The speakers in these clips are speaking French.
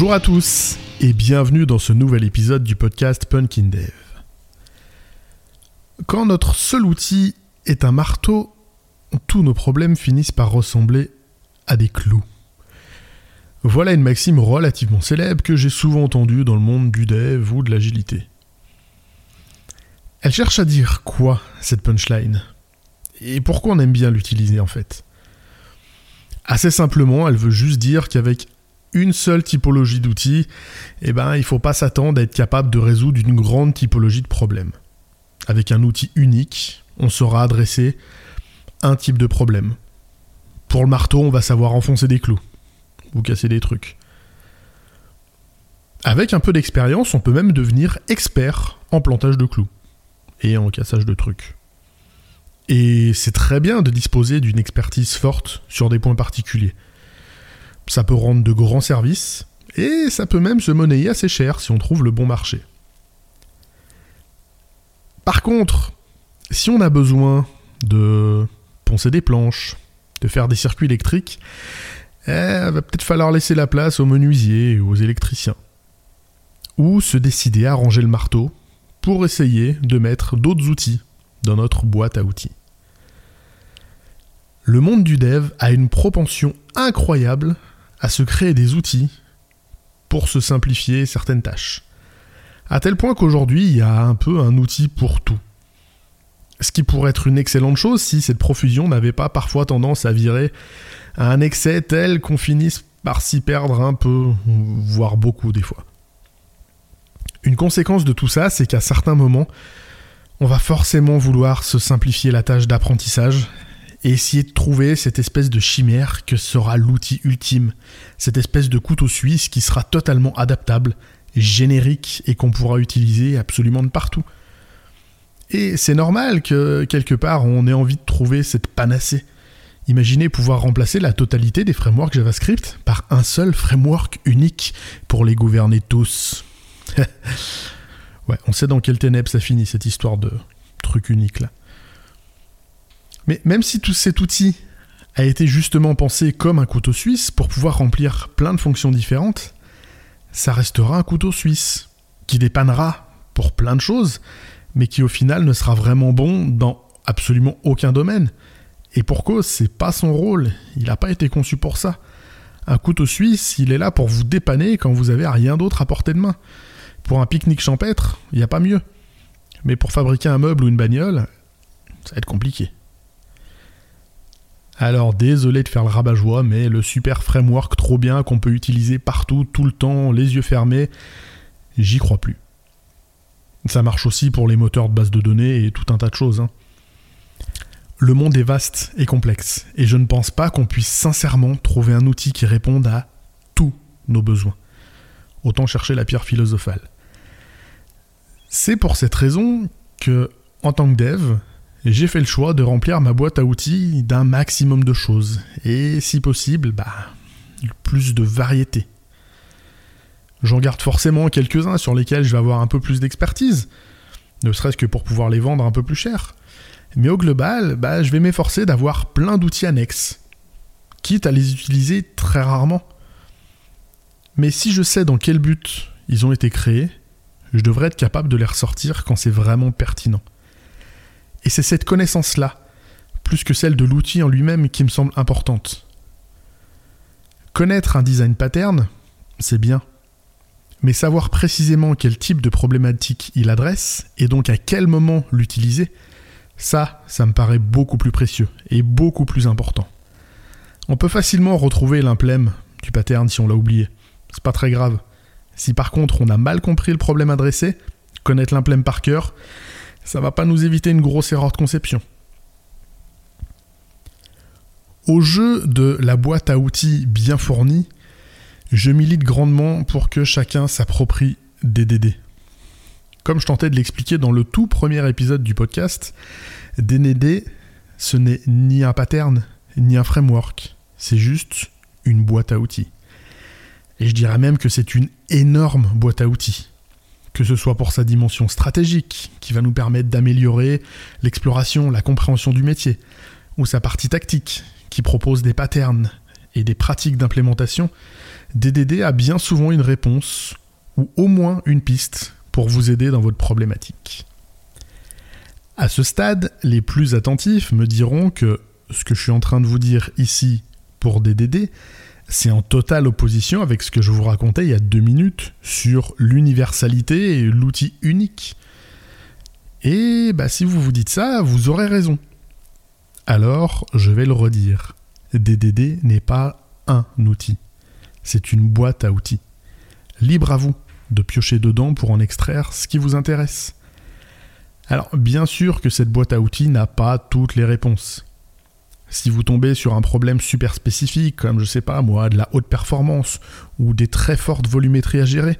Bonjour à tous et bienvenue dans ce nouvel épisode du podcast Punkin Dev. Quand notre seul outil est un marteau, tous nos problèmes finissent par ressembler à des clous. Voilà une maxime relativement célèbre que j'ai souvent entendue dans le monde du dev ou de l'agilité. Elle cherche à dire quoi, cette punchline? Et pourquoi on aime bien l'utiliser en fait? Assez simplement, elle veut juste dire qu'avec une seule typologie d'outils, eh ben, il ne faut pas s'attendre à être capable de résoudre une grande typologie de problèmes. Avec un outil unique, on saura adresser un type de problème. Pour le marteau, on va savoir enfoncer des clous ou casser des trucs. Avec un peu d'expérience, on peut même devenir expert en plantage de clous et en cassage de trucs. Et c'est très bien de disposer d'une expertise forte sur des points particuliers. Ça peut rendre de grands services, et ça peut même se monnayer assez cher si on trouve le bon marché. Par contre, si on a besoin de poncer des planches, de faire des circuits électriques, il eh, va peut-être falloir laisser la place aux menuisiers et aux électriciens. Ou se décider à ranger le marteau pour essayer de mettre d'autres outils dans notre boîte à outils. Le monde du dev a une propension incroyable à se créer des outils pour se simplifier certaines tâches. À tel point qu'aujourd'hui, il y a un peu un outil pour tout. Ce qui pourrait être une excellente chose si cette profusion n'avait pas parfois tendance à virer à un excès tel qu'on finisse par s'y perdre un peu, voire beaucoup des fois. Une conséquence de tout ça, c'est qu'à certains moments, on va forcément vouloir se simplifier la tâche d'apprentissage et essayer de trouver cette espèce de chimère que sera l'outil ultime, cette espèce de couteau suisse qui sera totalement adaptable, générique et qu'on pourra utiliser absolument de partout. Et c'est normal que quelque part on ait envie de trouver cette panacée. Imaginez pouvoir remplacer la totalité des frameworks JavaScript par un seul framework unique pour les gouverner tous. ouais, on sait dans quel ténèbres ça finit cette histoire de truc unique là. Mais même si tout cet outil a été justement pensé comme un couteau suisse pour pouvoir remplir plein de fonctions différentes, ça restera un couteau suisse qui dépannera pour plein de choses, mais qui au final ne sera vraiment bon dans absolument aucun domaine. Et pour cause, c'est pas son rôle, il n'a pas été conçu pour ça. Un couteau suisse, il est là pour vous dépanner quand vous avez rien d'autre à portée de main. Pour un pique-nique champêtre, il n'y a pas mieux. Mais pour fabriquer un meuble ou une bagnole, ça va être compliqué. Alors désolé de faire le rabat-joie, mais le super framework trop bien qu'on peut utiliser partout, tout le temps, les yeux fermés, j'y crois plus. Ça marche aussi pour les moteurs de base de données et tout un tas de choses. Hein. Le monde est vaste et complexe, et je ne pense pas qu'on puisse sincèrement trouver un outil qui réponde à tous nos besoins. Autant chercher la pierre philosophale. C'est pour cette raison que, en tant que dev, j'ai fait le choix de remplir ma boîte à outils d'un maximum de choses, et si possible, bah, plus de variété. J'en garde forcément quelques-uns sur lesquels je vais avoir un peu plus d'expertise, ne serait-ce que pour pouvoir les vendre un peu plus cher. Mais au global, bah, je vais m'efforcer d'avoir plein d'outils annexes, quitte à les utiliser très rarement. Mais si je sais dans quel but ils ont été créés, je devrais être capable de les ressortir quand c'est vraiment pertinent. Et c'est cette connaissance-là, plus que celle de l'outil en lui-même, qui me semble importante. Connaître un design pattern, c'est bien. Mais savoir précisément quel type de problématique il adresse, et donc à quel moment l'utiliser, ça, ça me paraît beaucoup plus précieux et beaucoup plus important. On peut facilement retrouver l'implème du pattern si on l'a oublié. C'est pas très grave. Si par contre on a mal compris le problème adressé, connaître l'implème par cœur, ça va pas nous éviter une grosse erreur de conception. Au jeu de la boîte à outils bien fournie, je milite grandement pour que chacun s'approprie DDD. Comme je tentais de l'expliquer dans le tout premier épisode du podcast, DDD, ce n'est ni un pattern, ni un framework, c'est juste une boîte à outils. Et je dirais même que c'est une énorme boîte à outils que ce soit pour sa dimension stratégique, qui va nous permettre d'améliorer l'exploration, la compréhension du métier, ou sa partie tactique, qui propose des patterns et des pratiques d'implémentation, DDD a bien souvent une réponse ou au moins une piste pour vous aider dans votre problématique. À ce stade, les plus attentifs me diront que ce que je suis en train de vous dire ici pour DDD, c'est en totale opposition avec ce que je vous racontais il y a deux minutes sur l'universalité et l'outil unique. Et bah, si vous vous dites ça, vous aurez raison. Alors, je vais le redire. DDD n'est pas un outil. C'est une boîte à outils. Libre à vous de piocher dedans pour en extraire ce qui vous intéresse. Alors, bien sûr que cette boîte à outils n'a pas toutes les réponses. Si vous tombez sur un problème super spécifique, comme je sais pas moi, de la haute performance ou des très fortes volumétries à gérer,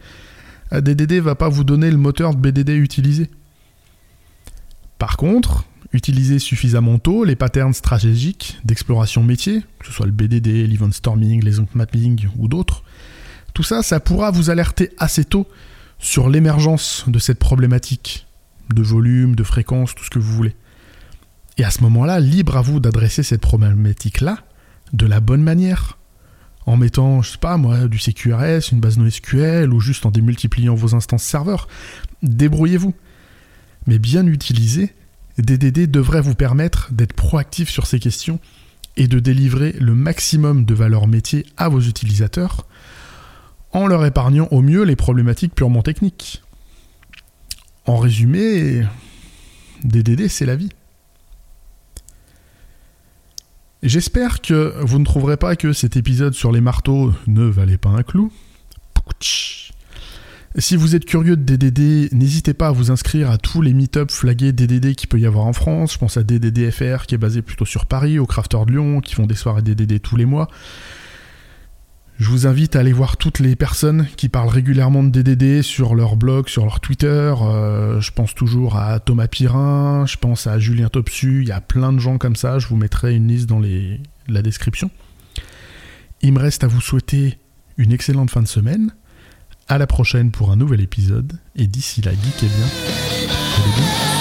DDD va pas vous donner le moteur de BDD utilisé. Par contre, utilisez suffisamment tôt les patterns stratégiques d'exploration métier, que ce soit le BDD, l'event storming, les mapping ou d'autres, tout ça, ça pourra vous alerter assez tôt sur l'émergence de cette problématique de volume, de fréquence, tout ce que vous voulez. Et à ce moment-là, libre à vous d'adresser cette problématique-là de la bonne manière. En mettant, je sais pas moi, du CQRS, une base NoSQL ou juste en démultipliant vos instances serveurs. Débrouillez-vous. Mais bien utilisé, DDD devrait vous permettre d'être proactif sur ces questions et de délivrer le maximum de valeur métier à vos utilisateurs en leur épargnant au mieux les problématiques purement techniques. En résumé, DDD, c'est la vie. J'espère que vous ne trouverez pas que cet épisode sur les marteaux ne valait pas un clou. Si vous êtes curieux de DDD, n'hésitez pas à vous inscrire à tous les meet-ups flagués DDD qu'il peut y avoir en France. Je pense à DDDFR qui est basé plutôt sur Paris, au Crafter de Lyon qui font des soirées DDD tous les mois. Je vous invite à aller voir toutes les personnes qui parlent régulièrement de DDD sur leur blog, sur leur Twitter. Euh, je pense toujours à Thomas Pirin, je pense à Julien Topsu, il y a plein de gens comme ça, je vous mettrai une liste dans la description. Il me reste à vous souhaiter une excellente fin de semaine. À la prochaine pour un nouvel épisode. Et d'ici là, bien. Allez bien.